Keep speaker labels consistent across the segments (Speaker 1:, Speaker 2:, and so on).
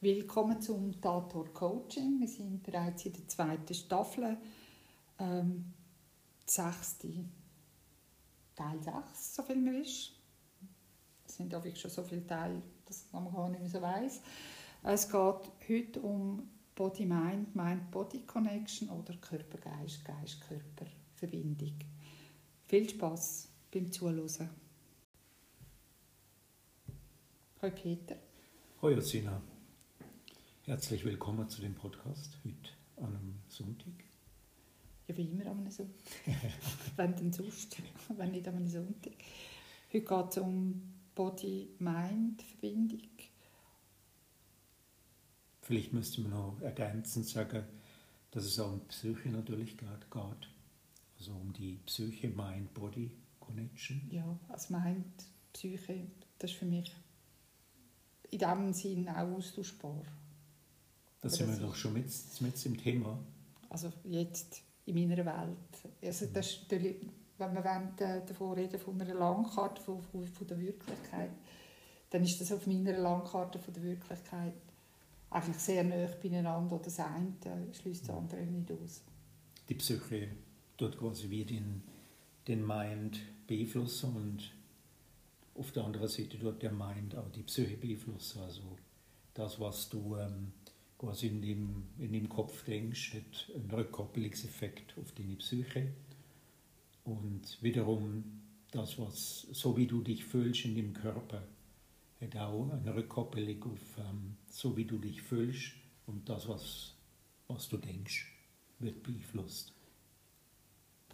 Speaker 1: Willkommen zum Tator Coaching. Wir sind bereits in der zweiten Staffel. Ähm, sechste, Teil 6, so viel mir ist. Es sind auch schon so viele Teile, dass man gar nicht mehr so weiss. Es geht heute um Body-Mind, Mind-Body-Connection oder Körper-Geist, Geist-Körper-Verbindung. Viel Spaß beim Zuhören. Hallo Peter.
Speaker 2: Hallo Josina. Herzlich willkommen zu dem Podcast heute an einem Sonntag.
Speaker 1: Ja, wie immer an einem Sonntag. wenn denn sonst, wenn nicht an einem Sonntag. Heute geht es um Body-Mind-Verbindung.
Speaker 2: Vielleicht müsste man noch ergänzend sagen, dass es auch um Psyche natürlich geht. Also um die Psyche-Mind-Body-Connection.
Speaker 1: Ja, also Mind, Psyche, das ist für mich in diesem Sinn auch austauschbar.
Speaker 2: Da sind wir doch schon mit, mit im Thema.
Speaker 1: Also jetzt in meiner Welt. Also das ist wenn wir äh, davon reden von einer Landkarte von, von, der Wirklichkeit, dann ist das auf meiner Landkarte von der Wirklichkeit eigentlich sehr nah beieinander. Oder das eine schließt das andere nicht aus.
Speaker 2: Die Psyche tut quasi wie den, den Mind beeinflussen und auf der anderen Seite tut der Mind auch die Psyche beeinflussen. Also das, was du ähm, quasi in dem, in dem Kopf denkst, hat einen Rückkoppelungseffekt auf deine Psyche. Und wiederum das, was, so wie du dich fühlst in dem Körper, hat auch eine Rückkoppelung auf ähm, so wie du dich fühlst und das, was, was du denkst, wird beeinflusst.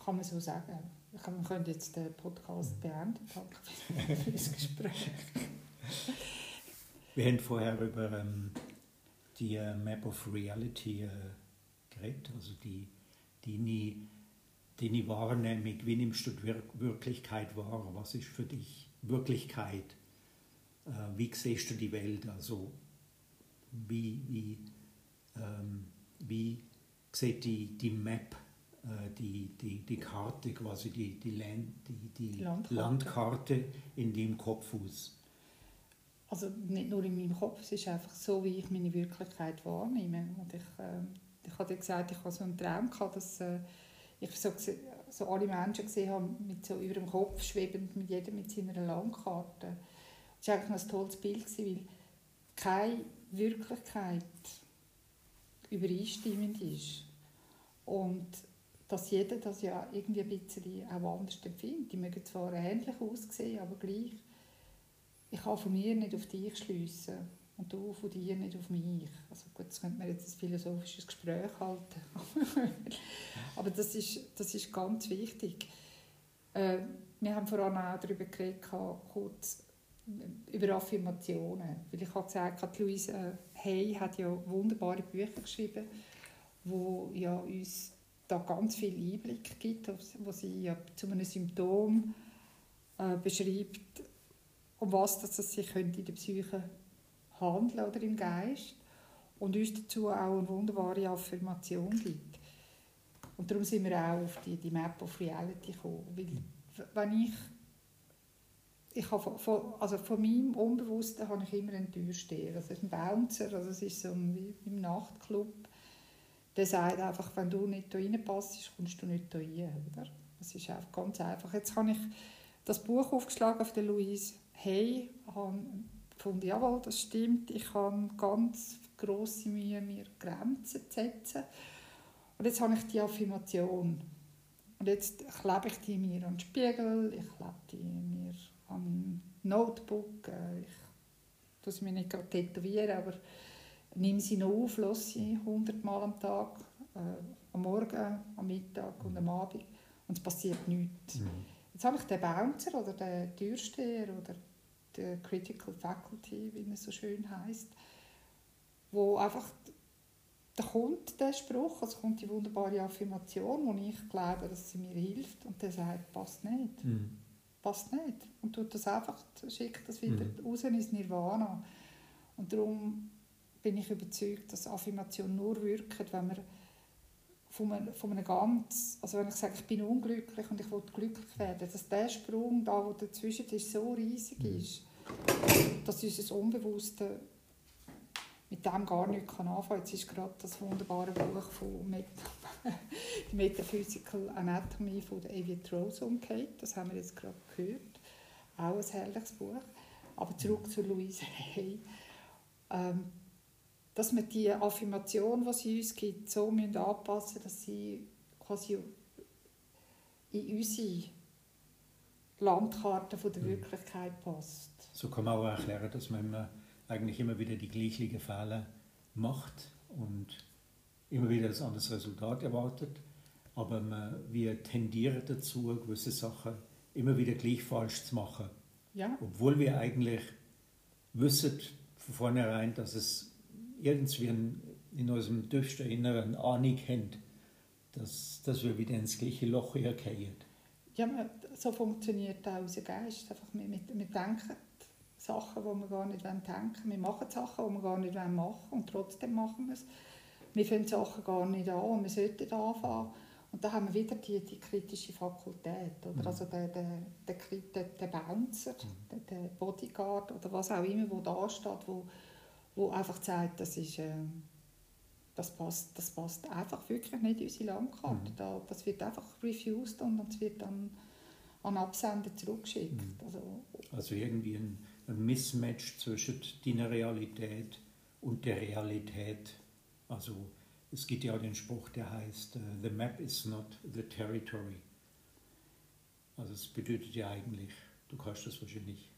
Speaker 1: Kann man so sagen. Man könnte jetzt den Podcast beenden. Danke für das Gespräch.
Speaker 2: Wir haben vorher über ähm, die äh, Map of Reality äh, geredet, also die, die nie deine Wahrnehmung, wie nimmst du die Wirklichkeit wahr? Was ist für dich Wirklichkeit? Äh, wie siehst du die Welt? Also wie, wie, ähm, wie sieht die, die Map, die, die, die Karte, quasi die, die, Land, die, die Landkarte. Landkarte in dem Kopf aus?
Speaker 1: Also nicht nur in meinem Kopf, es ist einfach so, wie ich meine Wirklichkeit wahrnehme. Und ich, äh, ich habe gesagt, ich habe so einen Traum gehabt, dass äh, ich so, so alle Menschen gesehen habe, mit so über dem Kopf schwebend, mit jedem mit seiner Landkarte. Das war eigentlich ein tolles Bild, weil keine Wirklichkeit übereinstimmend ist. Und dass jeder das ja irgendwie ein bisschen auch anders empfindet. Die mögen zwar ähnlich aussehen, aber gleich. Ich kann von mir nicht auf dich schliessen und du von dir nicht auf mich. Also gut, das könnte man jetzt ein philosophisches Gespräch halten. aber das ist, das ist ganz wichtig. Äh, wir haben vorhin auch darüber geredet, kurz, über Affirmationen. Weil ich habe gesagt, Louise Hay hat ja wunderbare Bücher geschrieben, wo ja uns da ganz viel Einblick gibt, wo sie ja zu einem Symptom äh, beschreibt, um was das sich könnte in der Psyche handeln oder im Geist und uns dazu auch eine wunderbare Affirmation gibt. Und darum sind wir auch auf die, die Map of Reality gekommen. Weil, wenn ich ich habe von, also von meinem Unbewussten habe ich immer einen Türsteher. Also ein Bouncer, also es ist so wie im Nachtclub. Der sagt einfach, wenn du nicht da reinpasst, kommst du nicht da rein. Oder? Das ist einfach ganz einfach. Jetzt habe ich das Buch aufgeschlagen auf der Louise Hey, habe gefunden, jawohl, das stimmt. Ich habe ganz grosse Mühe, mir Grenzen zu setzen. Und jetzt habe ich die Affirmation. Und jetzt klebe ich die mir an den Spiegel, ich klebe die mir an Notebook. Äh, ich tue sie mir nicht gerade tätowieren, aber nehme sie noch auf, lasse sie 100 Mal am Tag, äh, am Morgen, am Mittag und am Abend und es passiert nichts. Mhm. Jetzt habe ich den Bouncer oder den Türsteher oder die Critical Faculty, wie es so schön heißt, wo einfach da kommt der Spruch, also kommt die wunderbare Affirmation, wo ich glaube, dass sie mir hilft und der sagt, passt nicht. Mhm passt nicht. Und tut das einfach, schickt das wieder mhm. raus ins Nirvana. Und darum bin ich überzeugt, dass Affirmation nur wirkt, wenn man von einem, von einem ganz, also wenn ich sage, ich bin unglücklich und ich will glücklich werden, dass der Sprung da, wo dazwischen ist, so riesig mhm. ist, dass unser Unbewusste mit dem gar nichts anfangen kann. Jetzt ist gerade das wunderbare Buch von Met die Metaphysical Anatomy von David Rose umgekehrt. Das haben wir jetzt gerade gehört. Auch ein herrliches Buch. Aber zurück zu Louise Hay. Ähm, dass wir die Affirmation, die sie uns gibt, so müssen anpassen dass sie quasi in unsere Landkarte von der mhm. Wirklichkeit passt.
Speaker 2: So kann man auch erklären, dass man immer, eigentlich immer wieder die gleichen Fälle macht und immer wieder ein anderes Resultat erwartet, aber man, wir tendieren dazu, gewisse Sachen immer wieder gleich falsch zu machen.
Speaker 1: Ja.
Speaker 2: Obwohl wir eigentlich wissen von vornherein, dass es irgendwie in, unserem tiefsten Inneren haben, dass, dass wir wieder ins gleiche Loch herkehren.
Speaker 1: Ja, so funktioniert auch unser Geist. Einfach, wir, wir, denken Sachen, die wir gar nicht denken wollen. Wir machen Sachen, die wir gar nicht machen wollen und trotzdem machen wir es. Wir fangen Sachen gar nicht an und wir sollten anfangen. Und da haben wir wieder die, die kritische Fakultät. Oder? Mhm. Also der, der, der, der, der Bouncer, mhm. der, der, Bodyguard oder was auch immer, der da steht, wo, wo einfach sagt, das ist... Äh, das passt, das passt einfach wirklich nicht in unsere Landkarte. Mhm. Da, das wird einfach refused und es wird dann an Absender zurückgeschickt. Mhm.
Speaker 2: Also, also irgendwie ein, ein Mismatch zwischen deiner Realität und der Realität. Also es gibt ja den Spruch, der heißt, uh, the map is not the territory. Also es bedeutet ja eigentlich, du kannst das wahrscheinlich.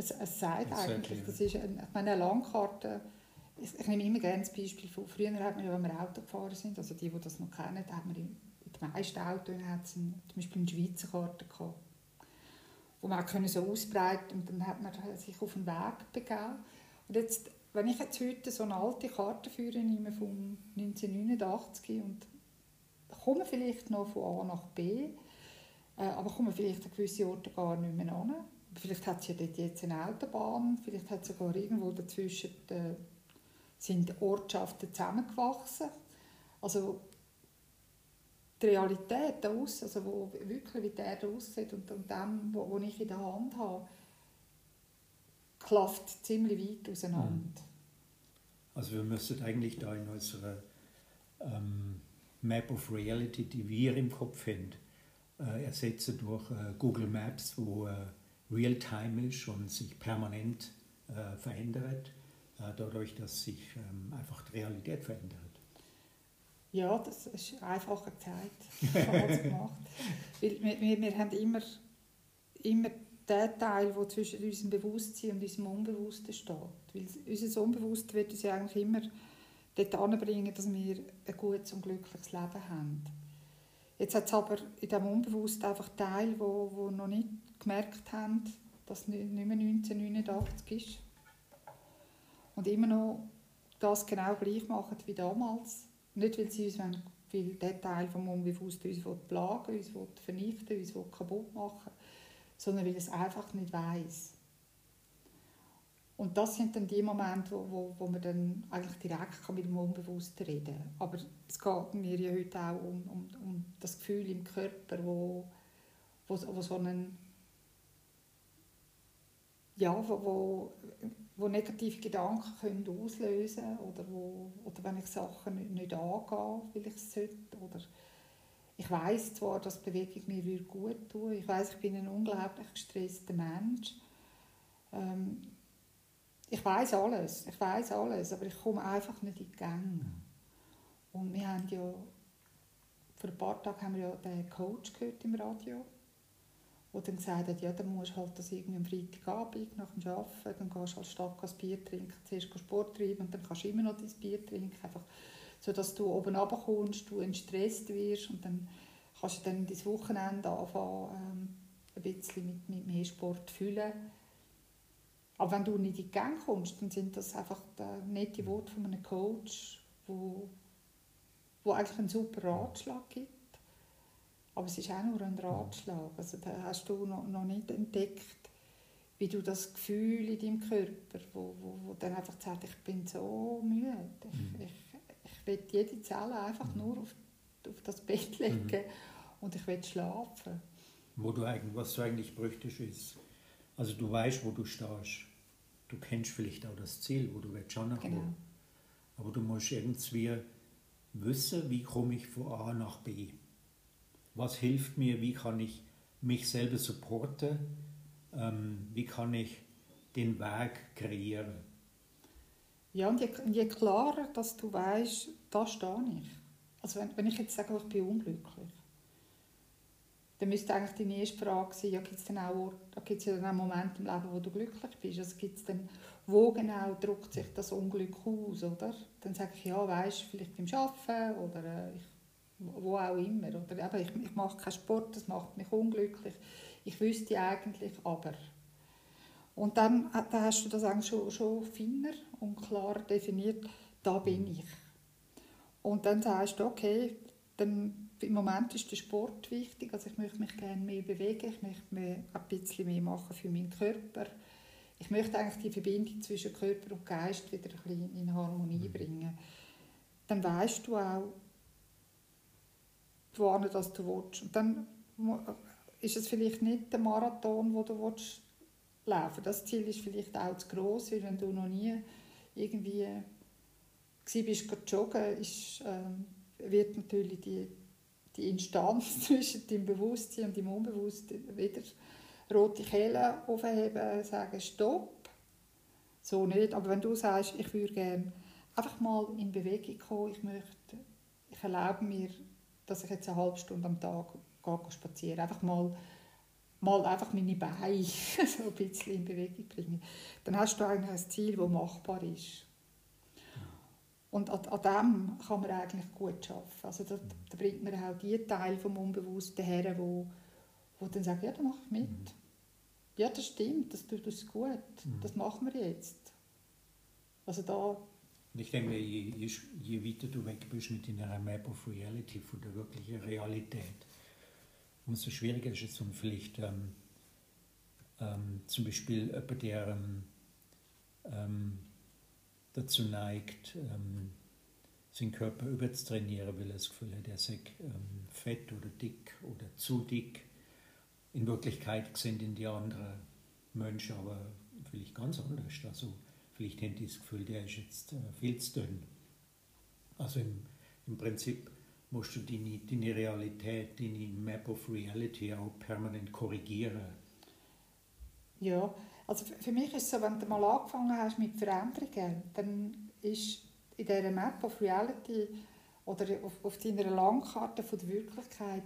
Speaker 1: Es, es sagt eigentlich, das ist eine, meine Landkarte ich, ich nehme immer gerne das Beispiel von früher, hat man, wenn wir Auto gefahren sind, also die, die das noch kennen, da hat man in, in den meisten Autos hat zum Beispiel eine Schweizer Karte gehabt, wo man auch so ausbreiten und dann hat man sich auf den Weg begeben. Und jetzt, wenn ich jetzt heute so eine alte Karte führe, nehme von 1989 und komme vielleicht noch von A nach B, äh, aber komme vielleicht an gewisse Orte gar nicht mehr an. Vielleicht hat es ja dort jetzt eine Autobahn, vielleicht hat sogar irgendwo dazwischen äh, sind Ortschaften zusammengewachsen. Also die Realität daraus, also wo wirklich wie der aussieht und, und dem, wo, wo ich in der Hand habe, klafft ziemlich weit auseinander. Mhm.
Speaker 2: Also wir müssen eigentlich da in unserer ähm, Map of Reality, die wir im Kopf haben, äh, ersetzen durch äh, Google Maps, wo äh, Realtime ist und sich permanent äh, verändert. Äh, dadurch, dass sich ähm, einfach die Realität verändert.
Speaker 1: Ja, das ist einfacher Zeit gemacht. Weil wir, wir, wir haben immer, immer den Teil, der zwischen unserem Bewusstsein und unserem Unbewussten steht. Weil unser Unbewusstsein wird uns ja eigentlich immer dort anbringen, dass wir ein gutes und glückliches Leben haben. Jetzt hat es aber in diesem Unbewussten einfach Teile, die, die noch nicht gemerkt haben, dass es nicht mehr 1989 ist und immer noch das genau gleich machen wie damals. Nicht, weil sie uns wollen, weil der Teil vom Unbewussten uns plagen uns vernichten uns kaputt machen sondern weil es einfach nicht weiß. Und das sind dann die Momente, wo, wo, wo man dann eigentlich direkt mit dem Unbewussten reden kann. Aber es geht mir ja heute auch um, um, um das Gefühl im Körper, wo, wo, wo so einen ja, wo, wo wo negative Gedanken können auslösen können oder, oder wenn ich Sachen nicht, nicht angehe, weil ich es sollte. Oder ich weiß zwar, dass Bewegung mir gut tun Ich weiß, ich bin ein unglaublich gestresster Mensch. Ähm, ich weiß alles, ich weiß alles, aber ich komme einfach nicht in die Gänge. Und wir haben ja, vor ein paar Tagen haben wir ja den Coach gehört im Radio wo dann gesagt hat, ja, dann musst du halt das irgendwie am Freitagabend nach dem Arbeiten, dann gehst du halt statt ein Bier trinken, zuerst Sport treiben und dann kannst du immer noch dein Bier trinken, einfach so, dass du oben runterkommst, du entstresst wirst und dann kannst du dann dein Wochenende anfangen, ähm, ein bisschen mit, mit mehr Sport füllen. Aber wenn du nicht in die Gang kommst, dann sind das einfach nette Worte von einem Coach, wo, wo eigentlich einen super Ratschlag gibt aber es ist auch nur ein Ratschlag. Also da hast du noch, noch nicht entdeckt, wie du das Gefühl in deinem Körper, wo, wo, wo dann einfach sagt, ich bin so müde. Ich, mhm. ich, ich will jede Zelle einfach mhm. nur auf, auf das Bett legen mhm. und ich will schlafen.
Speaker 2: Wo du eigentlich, was du eigentlich bräuchtest, ist, also du weißt, wo du stehst. du kennst vielleicht auch das Ziel, wo du willst schon
Speaker 1: Genau.
Speaker 2: Aber du musst irgendwie wissen, wie komme ich von A nach B. Was hilft mir, wie kann ich mich selber supporten, ähm, wie kann ich den Weg kreieren.
Speaker 1: Ja, und je, je klarer, dass du weißt, da stehe ich. Also wenn, wenn ich jetzt sage, ich bin unglücklich, dann müsste eigentlich deine erste Frage sein, ja, gibt es dann auch, Orte- gibt's ja dann auch Momente im Leben, wo du glücklich bist? Also gibt's dann, wo genau drückt sich das Unglück aus, oder? Dann sage ich, ja, weißt vielleicht beim Arbeiten oder äh, ich, wo auch immer. Oder eben, ich, ich mache keinen Sport, das macht mich unglücklich. Ich wüsste eigentlich aber. Und dann, äh, dann hast du das eigentlich schon, schon feiner und klarer definiert, da bin ich. Und dann sagst du, okay, dann, im Moment ist der Sport wichtig, also ich möchte mich gerne mehr bewegen, ich möchte mehr, ein bisschen mehr machen für meinen Körper. Ich möchte eigentlich die Verbindung zwischen Körper und Geist wieder ein bisschen in Harmonie bringen. Dann weißt du auch, wohin das du willst. Und dann ist es vielleicht nicht der Marathon, wo du willst laufen. Das Ziel ist vielleicht auch zu gross, weil wenn du noch nie irgendwie gsi bist, joggen, ist, ähm, wird natürlich die, die Instanz zwischen dem Bewusstsein und dem Unbewussten wieder rote Kehle aufheben, sagen Stopp. So nicht. Aber wenn du sagst, ich würde gerne einfach mal in Bewegung kommen, ich möchte, ich erlaube mir, dass ich jetzt eine halbe Stunde am Tag gehe, gehe spazieren, einfach mal mal einfach meine Beine so ein bisschen in Bewegung bringen, dann hast du eigentlich ein Ziel, das machbar ist. Und an, an dem kann man eigentlich gut arbeiten. Also da, da bringt man auch die Teile vom Unbewussten her, wo, wo dann sagen, ja, da mache ich mit. Ja, das stimmt, das tut uns gut, das machen wir jetzt. Also da,
Speaker 2: Und ich denke, je, je, je weiter du weg bist mit deiner Map of Reality, von der wirklichen Realität, umso schwieriger ist es und vielleicht ähm, ähm, zum Beispiel jemand, der ähm, ähm, dazu neigt, ähm, seinen Körper überzutrainieren, weil er das Gefühl hat, er sei ähm, fett oder dick oder zu dick. In Wirklichkeit sind in die anderen Menschen aber vielleicht ganz anders. Also vielleicht haben die das Gefühl, der ist jetzt äh, viel zu dünn. Also im, im Prinzip musst du deine, deine Realität, deine Map of Reality auch permanent korrigieren.
Speaker 1: ja, also für mich ist es so, wenn du mal angefangen hast mit Veränderungen, dann ist in dieser Map of Reality oder auf, auf deiner Landkarte von der Wirklichkeit,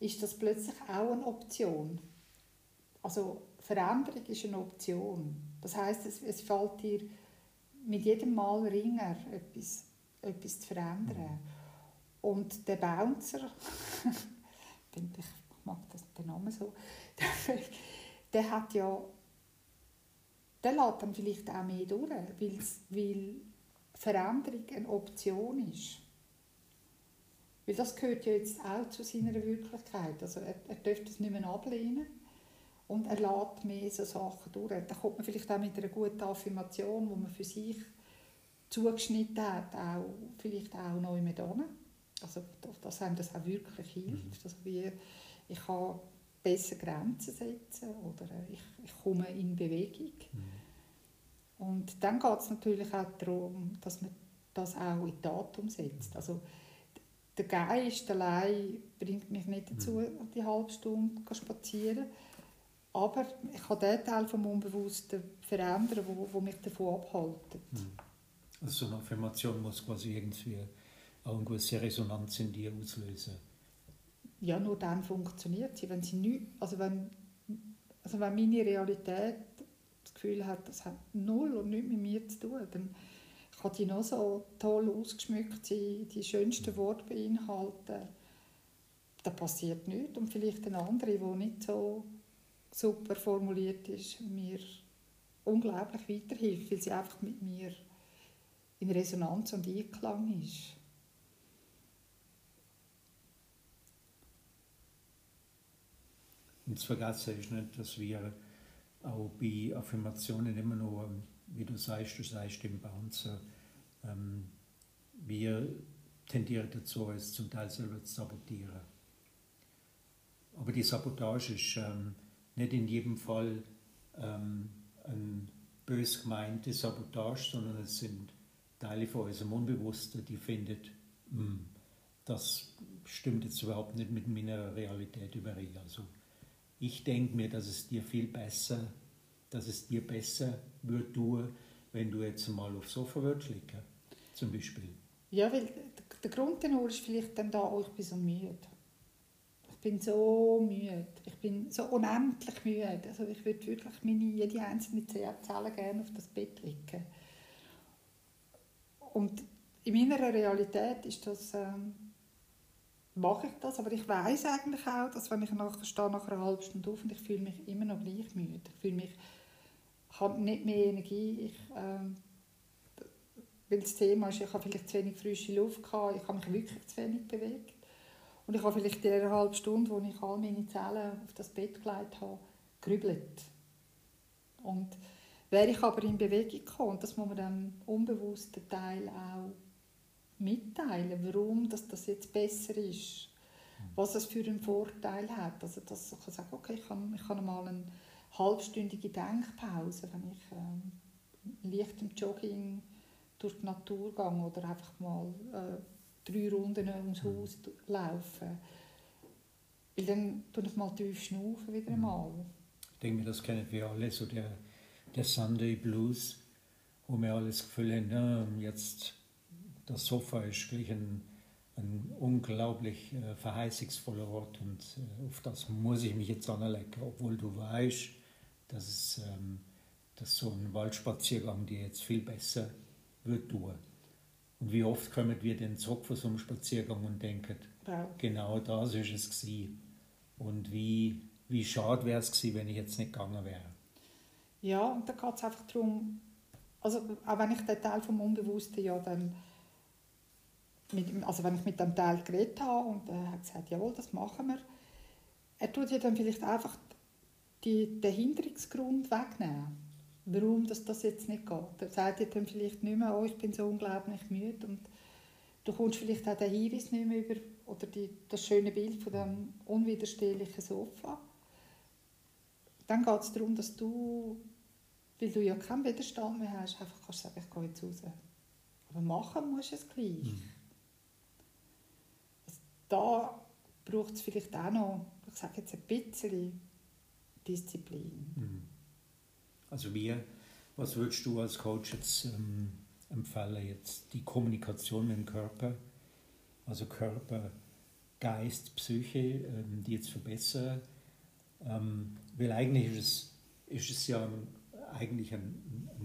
Speaker 1: ist das plötzlich auch eine Option. Also Veränderung ist eine Option. Das heißt, es, es fällt dir mit jedem Mal ringer, etwas, etwas zu verändern. Und der Bouncer, ich mag das, den Namen so, der, der hat ja, der lässt dann vielleicht auch mehr durch, weil's, weil Veränderung eine Option ist. Weil das gehört ja jetzt auch zu seiner Wirklichkeit. Also er, er darf das nicht mehr ablehnen und er lässt mehr so Sachen durch. Da kommt man vielleicht auch mit einer guten Affirmation, die man für sich zugeschnitten hat, auch, vielleicht auch neu mit hin. Also, dass einem das auch wirklich hilft. Also wie, ich kann besser Grenzen setzen oder ich, ich komme in Bewegung. Und dann geht es natürlich auch darum, dass man das auch in die Tat umsetzt. Also, der Geist allein bringt mich nicht dazu, die halbe Stunde zu spazieren. Aber ich kann den Teil vom Unbewussten verändern, wo, wo mich davon abhalten.
Speaker 2: Also so eine Affirmation muss quasi irgendwie auch eine gewisse Resonanz in dir auslösen.
Speaker 1: Ja, nur dann funktioniert sie. Wenn, sie nicht, also wenn, also wenn meine Realität das Gefühl hat, das hat null und nichts mit mir zu tun, dann kann die noch so toll ausgeschmückt sein, die schönsten Worte beinhalten. Da passiert nichts. Und vielleicht eine andere, die nicht so super formuliert ist, mir unglaublich weiterhilft, weil sie einfach mit mir in Resonanz und Einklang ist.
Speaker 2: Und zu vergessen ist nicht, dass wir auch bei Affirmationen immer ähm, wie du sagst, du sagst im Bouncer, ähm, wir tendieren dazu, es zum Teil selber zu sabotieren. Aber die Sabotage ist ähm, nicht in jedem Fall ähm, ein bös gemeinte Sabotage, sondern es sind Teile von unserem Unbewussten, die findet, hm, das stimmt jetzt überhaupt nicht mit meiner Realität überein. Also ich denke mir, dass es dir viel besser, dass es dir besser wird tun, wenn du jetzt mal aufs Sofa würdest zum Beispiel.
Speaker 1: Ja, weil der Grund ist vielleicht dann da, oh, ich bin so müde. Ich bin so müde. Ich bin so unendlich müde. Also ich würde wirklich meine, jede einzelne Zelle gerne auf das Bett legen. Und in meiner Realität ist das, ähm, mache ich das, aber ich weiß eigentlich auch, dass wenn ich nach, stehe nach einer halben Stunde auf und ich fühle mich immer noch gleich müde. Ich fühle mich, ich habe nicht mehr Energie. Ich, ähm, weil das Thema ist, ich habe vielleicht zu wenig frische Luft gehabt, ich habe mich wirklich zu wenig bewegt. Und ich habe vielleicht in einer halben Stunde, wo ich all meine Zellen auf das Bett gelegt habe, grübelt. Und wäre ich aber in Bewegung gekommen, und das muss man dem unbewussten Teil auch mitteilen, warum das, das jetzt besser ist, was es für einen Vorteil hat. Also dass ich sagen, okay, ich kann, ich kann mal eine halbstündige Denkpause, wenn ich ähm, leichtem Jogging durch die Natur gehe oder einfach mal äh, drei Runden ums mhm. Haus laufen. Weil dann tue ich mal tief schnaufen wieder mhm. einmal.
Speaker 2: Ich denke mir, das kennen wir alle, so der, der Sunday Blues, wo wir alles das Gefühl haben, ja, jetzt das Sofa ist wirklich ein, ein unglaublich äh, verheißungsvoller Ort und äh, auf das muss ich mich jetzt anlegen, obwohl du weißt, dass, es, ähm, dass so ein Waldspaziergang dir jetzt viel besser wird tun. Und wie oft kommen wir denn zurück von so einem Spaziergang und denken, ja. genau das ist es gewesen. Und wie, wie schade wäre es gewesen, wenn ich jetzt nicht gegangen wäre.
Speaker 1: Ja, und da geht es einfach darum, also auch wenn ich den Teil vom Unbewussten ja dann, mit, also wenn ich mit dem Teil geredet habe und er hat gesagt, jawohl, das machen wir, er tut ja dann vielleicht einfach die, den Hinderungsgrund wegnehmen warum das, das jetzt nicht geht. Er sagt dann vielleicht nicht mehr, oh, ich bin so unglaublich müde und du kommst vielleicht auch den Hinweis nicht mehr über oder die, das schöne Bild von dem unwiderstehlichen Sofa. Dann geht es darum, dass du, weil du ja keinen Widerstand mehr hast, einfach kannst sagen, ich gehe jetzt raus. Aber machen musst du es gleich. Mhm. Also da braucht es vielleicht auch noch, ich sage jetzt ein bisschen Disziplin.
Speaker 2: Mhm. Also wir, was würdest du als Coach jetzt ähm, empfehlen, jetzt die Kommunikation mit dem Körper, also Körper, Geist, Psyche, ähm, die jetzt verbessern? Ähm, weil eigentlich ist es, ist es ja eigentlich eine,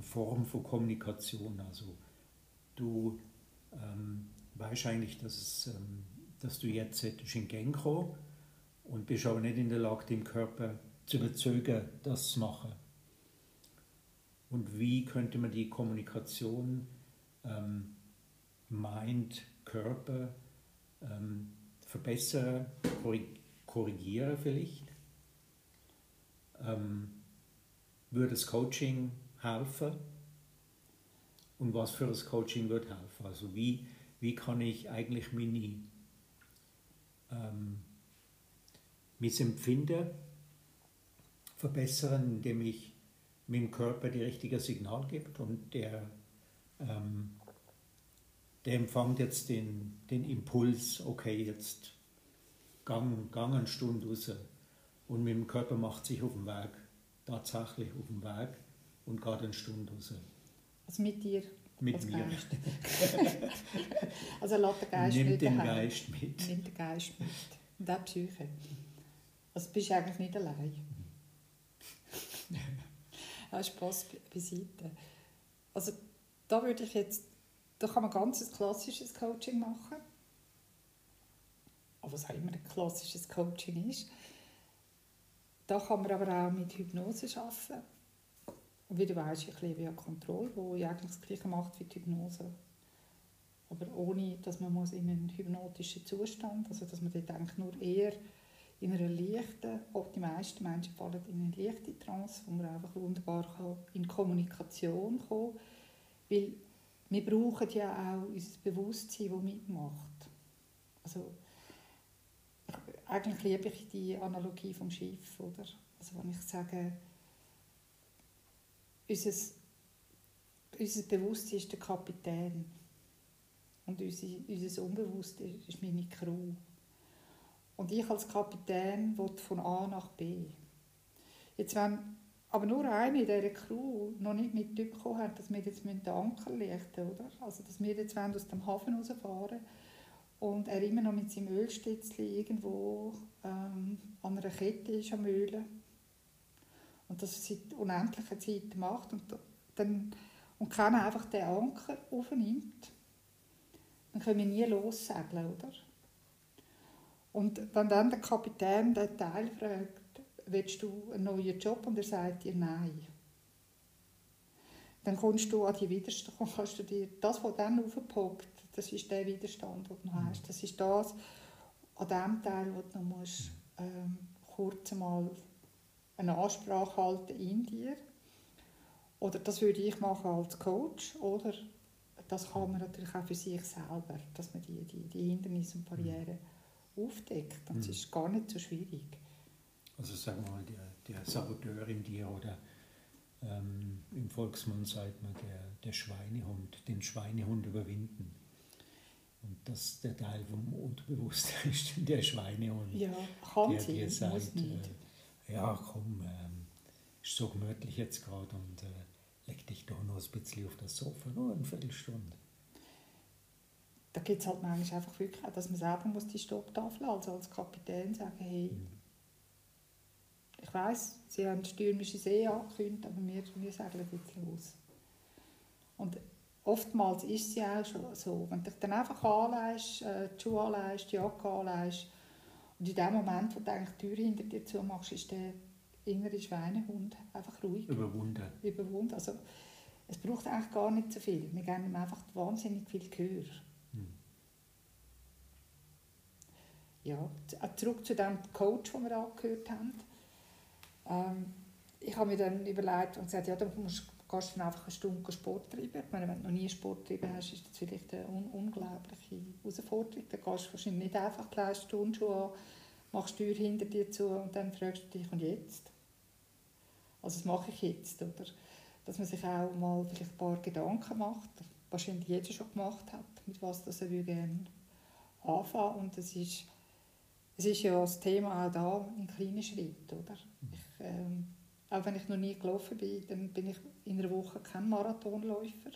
Speaker 2: Form von Kommunikation. Also du ähm, weißt eigentlich, dass, es, ähm, dass du jetzt in Gang kommen und bist aber nicht in der Lage, dem Körper zu überzeugen, das zu machen und wie könnte man die Kommunikation ähm, Mind, Körper ähm, verbessern, korrigieren vielleicht? Ähm, würde das Coaching helfen? Und was für das Coaching wird helfen? Also wie, wie kann ich eigentlich meine, ähm, mein Empfinden verbessern, indem ich mit dem Körper die richtige Signal gibt und der, ähm, der empfängt jetzt den, den Impuls, okay, jetzt gang, gang eine Stunde raus. Und mit dem Körper macht sich auf den Weg, tatsächlich auf den Weg und geht eine Stunde raus.
Speaker 1: Also mit dir?
Speaker 2: Mit mir.
Speaker 1: also lass den Geist
Speaker 2: Nimm den Geist mit.
Speaker 1: Nimm den Geist mit. Und auch Psyche. Also bist du eigentlich nicht allein. Nein, Spass beiseite. Also da würde ich jetzt, da kann man ganz ein klassisches Coaching machen. Aber was auch immer ein klassisches Coaching ist. Da kann man aber auch mit Hypnose arbeiten. Und wie du weißt, bisschen wie eine Kontrolle, wo ja eigentlich das Gleiche macht wie die Hypnose. Aber ohne, dass man muss in einen hypnotischen Zustand, also dass man dort eigentlich nur eher in einer leichten, auch die meisten Menschen fallen in eine leichte Trance, wo man einfach wunderbar in Kommunikation kommen kann. Weil wir brauchen ja auch unser Bewusstsein, das mitmacht. Also, eigentlich liebe ich die Analogie vom Schiff, oder? Also wenn ich sage, unser unser Bewusstsein ist der Kapitän. Und unser, unser Unbewusstsein ist meine Crew. Und ich als Kapitän will von A nach B. Jetzt, wenn aber nur eine in dieser Crew noch nicht mitbekommen hat, dass wir jetzt den Anker lichten oder? Also, dass wir jetzt aus dem Hafen rausfahren und er immer noch mit seinem Ölstitzli irgendwo ähm, an einer Kette ist am Ölen und das seit unendlicher Zeit macht und, dann, und keiner einfach den Anker aufnimmt, dann können wir nie lossegeln, oder? Und wenn dann der Kapitän den Teil fragt, willst du einen neuen Job? Und er sagt dir nein. Dann kommst du an die Widerstand, kannst du dir, das, was dann aufpoppt, das ist der Widerstand, den du noch hast. Das ist das, an dem Teil, wo du noch musst, ähm, kurz mal eine Ansprache halten in dir. Oder das würde ich machen als Coach. Oder das kann man natürlich auch für sich selber, dass man die, die, die Hindernisse und Barrieren aufdeckt. Und es mhm. ist gar nicht so schwierig.
Speaker 2: Also sagen wir mal, der, der Saboteur in dir oder ähm, im Volksmund sagt man der, der Schweinehund, den Schweinehund überwinden. Und das der Teil vom Unterbewusstsein ist der Schweinehund.
Speaker 1: Ja, kann
Speaker 2: der
Speaker 1: sein,
Speaker 2: dir sagt, äh, ja komm, ähm, ist so gemütlich jetzt gerade und äh, leg dich doch noch ein bisschen auf das Sofa, nur eine Viertelstunde
Speaker 1: da gibt es halt manchmal einfach wirklich auch, dass man selber muss die Stopptafel also als Kapitän sagen, hey, mhm. ich weiß, Sie haben stürmische See angekündigt, aber wir, wir segeln jetzt los. Und oftmals ist es ja auch schon so, wenn du dich dann einfach anleihst, äh, die Schuhe anleihst, die Jacke anleihst und in dem Moment, wo du eigentlich die Tür hinter dir zumachst, ist der innere Schweinehund einfach ruhig.
Speaker 2: Überwunden.
Speaker 1: Überwunden. Also, es braucht eigentlich gar nicht so viel. Wir geben ihm einfach wahnsinnig viel Gehör. Ja, äh, zurück zu dem Coach, den wir angehört haben. Ähm, ich habe mir dann überlegt und gesagt, ja, dann musst, gehst du einfach eine Stunde Sport treiben. Ich meine, wenn du noch nie Sport treiben hast, ist das vielleicht eine un unglaubliche Herausforderung. Dann gehst du wahrscheinlich nicht einfach gleich Turnschuhe an, machst die Tür hinter dir zu und dann fragst du dich, und jetzt? Also das mache ich jetzt, oder? Dass man sich auch mal vielleicht ein paar Gedanken macht, wahrscheinlich jeder schon gemacht hat, mit was das er gerne anfangen Und es ist es ist ja das Thema auch da in kleinen Schritten, oder? Ich, ähm, auch wenn ich noch nie gelaufen bin, dann bin ich in einer Woche kein Marathonläufer.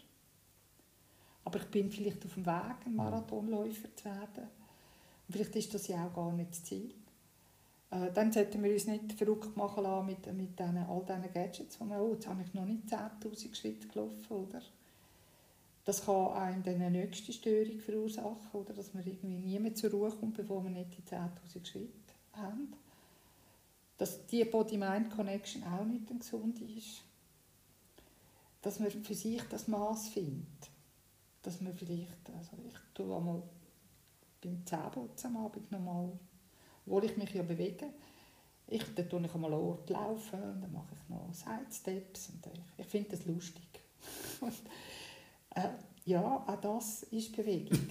Speaker 1: Aber ich bin vielleicht auf dem Weg, ein Marathonläufer zu werden. Und vielleicht ist das ja auch gar nicht das Ziel. Äh, dann sollten wir uns nicht verrückt machen lassen mit, mit den, all diesen Gadgets, wo man, oh, jetzt habe ich noch nicht 10'000 Schritte gelaufen, oder? Das kann einem dann eine nächste Störung verursachen, oder dass man irgendwie nie mehr zur Ruhe kommt, bevor man nicht die 10'000 Schritte haben. Dass die Body-Mind-Connection auch nicht gesund ist. Dass man für sich das Maß findet. Dass man vielleicht, also ich tue einmal beim Zähneputzen am Abend nochmal, obwohl ich mich ja bewege, ich, dann tue ich einmal Ort laufen, dann mache ich noch Sidesteps ich, ich finde das lustig. Äh, ja, auch das ist Bewegung.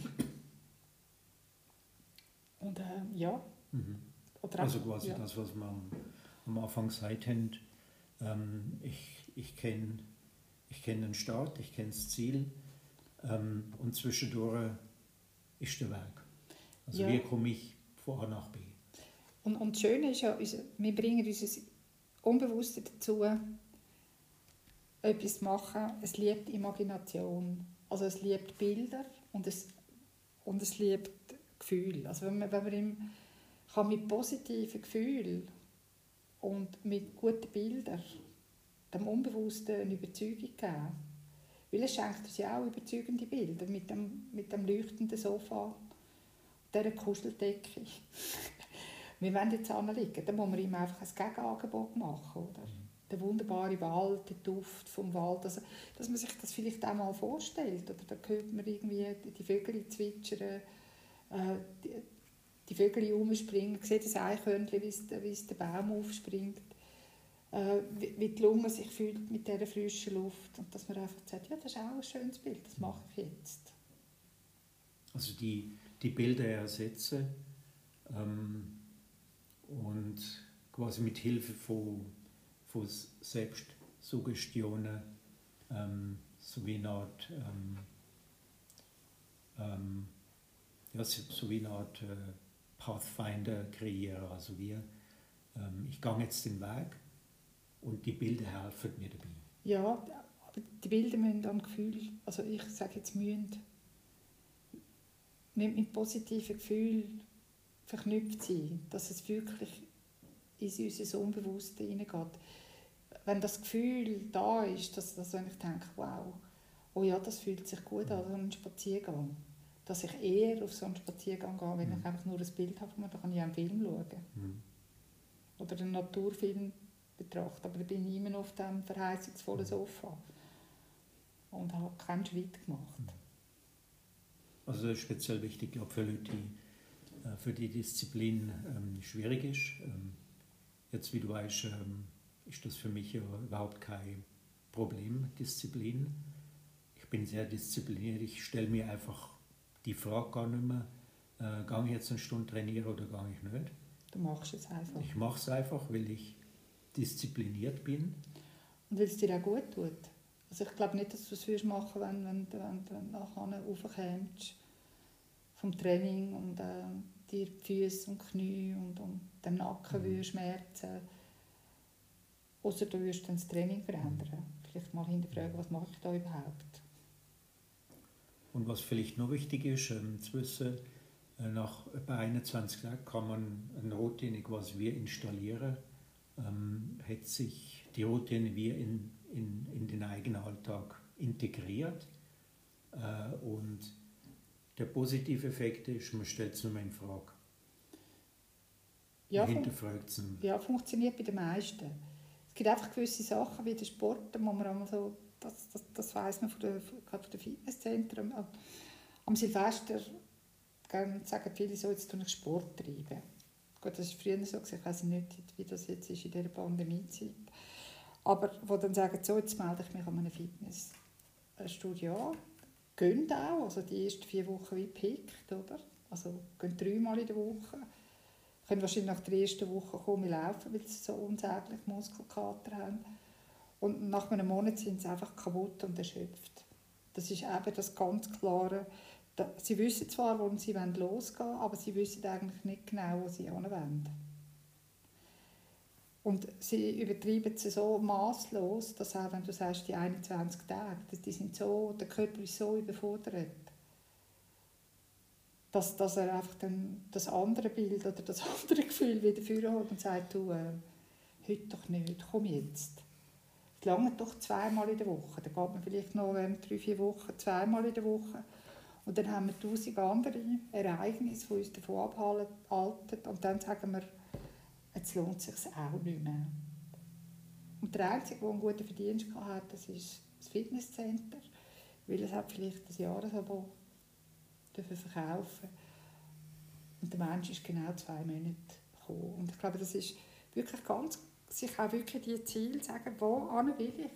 Speaker 1: Und äh, ja.
Speaker 2: Mhm. also quasi ja. das, was wir am, Anfang gesagt haben. Ähm, ich ich kenne ich kenn den Start, ich kenne das Ziel ähm, und zwischendurch ist der Weg. Also ja. wie komme ich von A nach B?
Speaker 1: Und, und das Schöne ist ja, wir bringen unser Unbewusste dazu, etwas machen. Es liebt Imagination. Also es liebt Bilder und es, und es liebt Gefühl. Also wenn man, wenn man ihm kann mit positiven Gefühlen und mit guten Bildern dem Unbewussten eine Überzeugung geben. Weil es schenkt uns ja auch überzeugende Bilder mit dem, mit dem leuchtenden Sofa, dieser Kuscheldecke. wir wollen jetzt anliegen, dann muss man ihm einfach ein Gegenangebot machen. Oder? Der wunderbare Wald, der Duft vom Wald, also, dass man sich das vielleicht auch mal vorstellt. Oder da hört man irgendwie die Vögel zwitschern, äh, die, die Vögel umspringen, sieht das Eichhörnchen, wie es, der Baum aufspringt, äh, wie, wie die Lunge sich fühlt mit dieser frischen Luft und dass man einfach sagt, ja, das ist auch ein schönes Bild, das mache ich jetzt.
Speaker 2: Also die, die Bilder ersetzen ähm, und quasi mit Hilfe von von Selbstsuggestionen ähm, so wie eine Art, ähm, ähm, ja, so wie eine Art äh, Pathfinder kreieren. Also wir, ähm, ich gehe jetzt den Weg und die Bilder helfen mir dabei.
Speaker 1: Ja, aber die Bilder müssen dann Gefühl, also ich sage jetzt müssen, nicht mit positiven Gefühlen verknüpft sein, dass es wirklich in unser Unbewusste hineingeht. Wenn das Gefühl da ist, dass, dass wenn ich denke, wow, oh ja, das fühlt sich gut an, so ein Spaziergang, dass ich eher auf so einen Spaziergang gehe, wenn mhm. ich einfach nur ein Bild habe, dann kann ich einen Film schauen. Mhm. Oder einen Naturfilm betrachten. Aber dann bin ich immer noch auf diesem verheißungsvollen mhm. Sofa und habe keinen Schritt gemacht. Mhm.
Speaker 2: Also das ist speziell wichtig, glaube für Leute, die äh, für die Disziplin ähm, schwierig ist. Ähm, jetzt, wie du weißt, ähm, ist das für mich ja überhaupt kein Problem, Disziplin. Ich bin sehr diszipliniert. Ich stelle mir einfach die Frage gar nicht mehr, äh, gehe ich jetzt eine Stunde trainieren oder gehe ich nicht.
Speaker 1: Du machst es einfach.
Speaker 2: Ich mache es einfach, weil ich diszipliniert bin.
Speaker 1: Und weil es dir auch gut tut. Also ich glaube nicht, dass du es machen wenn, wenn, wenn du nachher raufkommst vom Training und äh, dir die Füße und Knie und, und den Nacken mhm. schmerzen. Außer du würdest dann das Training verändern. Vielleicht mal hinterfragen, was mache ich da überhaupt.
Speaker 2: Und was vielleicht noch wichtig ist, ähm, zu wissen, äh, nach etwa 21 Tagen kann man eine Routine quasi wie installieren. Ähm, hat sich die Routine wie in, in, in den eigenen Alltag integriert. Äh, und der positive Effekt ist, man stellt es nur mehr in Frage.
Speaker 1: Ja, fun ja, funktioniert bei den meisten. Gibt einfach gewisse Sachen wie der Sport, wo man einmal so, das, das, das weiss man von der, von den Fitnesszentren. Am Silvester sagen viele so, jetzt tue ich Sport treiben. Gut, das war früher so, ich weiß nicht, wie das jetzt ist in dieser Pandemiezeit. Aber wo dann sagen, so, jetzt melde ich mich an einem Fitnessstudio an gehen auch, also die ersten vier Wochen wie pickt, oder? Also gehen dreimal in der Woche. Können wahrscheinlich nach der ersten Woche kommen laufen, weil sie so unsäglich Muskelkater haben. Und nach einem Monat sind sie einfach kaputt und erschöpft. Das ist eben das ganz klare, sie wissen zwar, wo sie losgehen wollen, aber sie wissen eigentlich nicht genau, wo sie hin wollen. Und sie übertreiben es so maßlos, dass auch wenn du sagst, die 21 Tage, die sind so, der Körper ist so überfordert, dass, dass er einfach dann das andere Bild oder das andere Gefühl wieder führen und sagt, du, äh, heute doch nicht, komm jetzt. Es lange doch zweimal in der Woche. Dann geht man vielleicht noch während drei, vier Wochen zweimal in der Woche. Und dann haben wir tausend andere Ereignisse, die uns davon abhalten. Und dann sagen wir, jetzt lohnt es sich auch nicht mehr. Und der Einzige, der einen guten Verdienst hatte, das ist das Fitnesscenter, weil es hat vielleicht ein Jahresabo verkaufen Und der Mensch ist genau zwei Monate gekommen. Und ich glaube, das ist wirklich ganz, sich auch wirklich die Ziele sagen, wo will ich?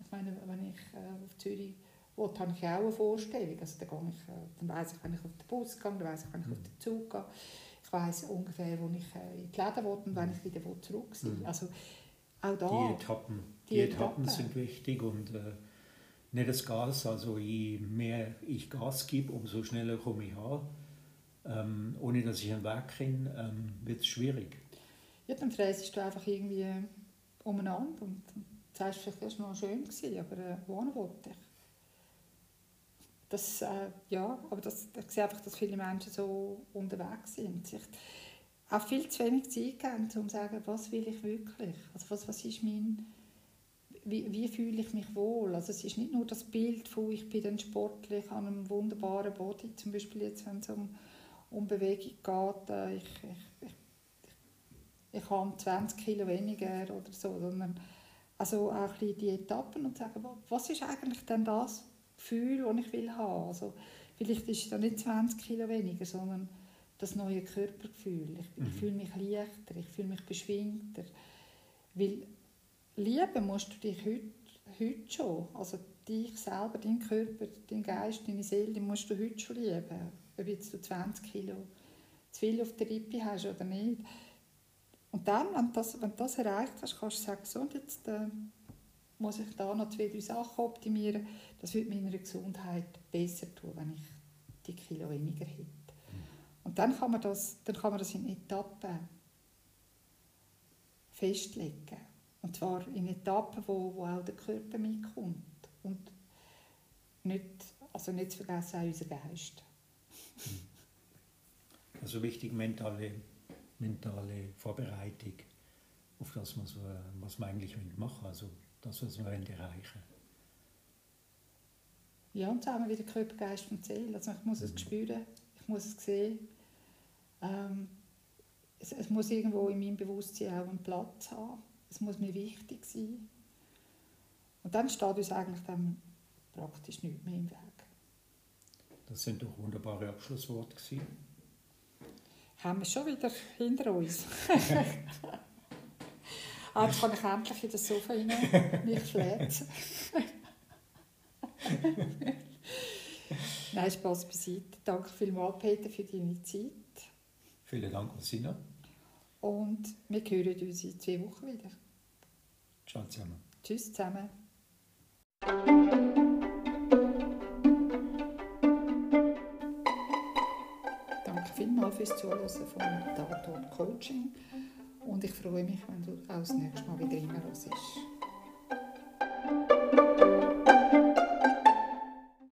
Speaker 1: Ich meine, wenn ich äh, auf Zürich will, habe ich auch eine Vorstellung. Also dann, gehe ich, äh, dann weiss ich, wenn ich auf den Bus gehe, dann weiss ich, wenn ich auf den Zug gehe. Ich weiss ungefähr, wo ich äh, in die Läden will und wenn ich wieder zurück sein mhm. Also auch da...
Speaker 2: Die Etappen, die, die Etappen, Etappen sind wichtig und äh, nicht das Gas. Also je mehr ich Gas gebe, umso schneller komme ich an. Ähm, ohne dass ich einen Weg kenne, ähm, wird es schwierig.
Speaker 1: Ja, dann fräsest du einfach irgendwie umeinander und sagst, vielleicht war es noch schön, gewesen, aber äh, wohin wollte ich? Das, äh, ja, aber das, ich sehe einfach, dass viele Menschen so unterwegs sind. Sich auch viel zu wenig Zeit geben, um zu sagen, was will ich wirklich? Also was, was ist mein, wie, wie fühle ich mich wohl? Also es ist nicht nur das Bild von, ich bin dann sportlich an einem wunderbaren Body, zum Beispiel jetzt, wenn es um, um Bewegung geht, äh, ich, ich, ich, ich habe 20 Kilo weniger oder so, sondern also auch ein die Etappen und sagen, was ist eigentlich denn das, Gefühl, das ich will haben. Also, vielleicht ist es dann nicht 20 Kilo weniger, sondern das neue Körpergefühl. Ich, mhm. ich fühle mich leichter, ich fühle mich beschwingter. Weil lieben musst du dich heute, heute schon. Also dich selber, deinen Körper, deinen Geist, deine Seele, die musst du heute schon lieben. Ob jetzt du 20 Kilo zu viel auf der Rippe hast oder nicht. Und dann, wenn du das, wenn das erreicht hast, kannst du sagen, so, und jetzt... Äh, muss ich da noch zwei, drei Sachen optimieren. Das würde meiner Gesundheit besser tun, wenn ich die Kilo weniger hätte. Und dann kann man das, dann kann man das in Etappen festlegen. Und zwar in Etappen, wo, wo auch der Körper mitkommt. Und nicht, also nicht zu vergessen auch unser Geist.
Speaker 2: Also wichtig mentale, mentale Vorbereitung auf das, was wir, was wir eigentlich machen also das, was wir erreichen
Speaker 1: Ja, und zusammen wieder Körper, Geist und Seele. Also ich muss mhm. es spüren, ich muss es sehen. Ähm, es, es, muss irgendwo in meinem Bewusstsein auch einen Platz haben. Es muss mir wichtig sein. Und dann steht uns eigentlich dann praktisch nichts mehr im Weg.
Speaker 2: Das sind doch wunderbare Abschlussworte gewesen.
Speaker 1: Haben wir schon wieder hinter uns. ah, jetzt kann ich endlich in das Sofa rein, mich fläzen. Nein, Spaß beiseite. Danke vielmals, Peter, für deine Zeit.
Speaker 2: Vielen Dank, Sina.
Speaker 1: Und wir hören uns in zwei Wochen wieder.
Speaker 2: Ciao zusammen.
Speaker 1: Tschüss zusammen. Danke vielmals fürs Zuhören von Tatort Coaching und ich freue mich, wenn du auch das nächste Mal wieder reinhörst.